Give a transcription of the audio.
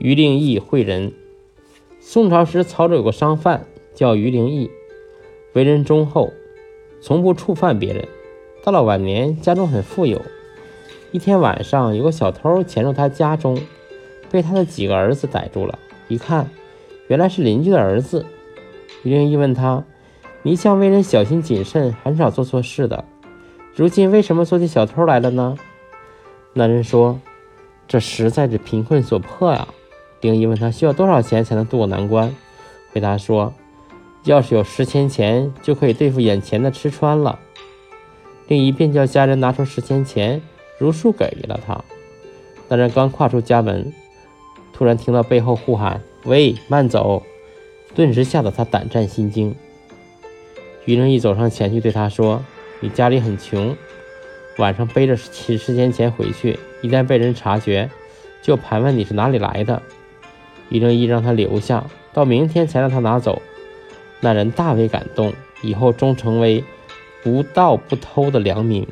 于令义会人。宋朝时，曹州有个商贩叫于令义，为人忠厚，从不触犯别人。到了晚年，家中很富有。一天晚上，有个小偷潜入他家中，被他的几个儿子逮住了。一看，原来是邻居的儿子。于令义问他：“你一向为人小心谨慎，很少做错事的，如今为什么做起小偷来了呢？”那人说。这实在是贫困所迫呀。丁一问他需要多少钱才能渡过难关，回答说：“要是有十钱钱，就可以对付眼前的吃穿了。”另一便叫家人拿出十钱钱，如数给了他。那人刚跨出家门，突然听到背后呼喊：“喂，慢走！”顿时吓得他胆战心惊。于正义走上前去对他说：“你家里很穷。”晚上背着十十钱钱回去，一旦被人察觉，就盘问你是哪里来的。于正一让他留下，到明天才让他拿走。那人大为感动，以后终成为不盗不偷的良民。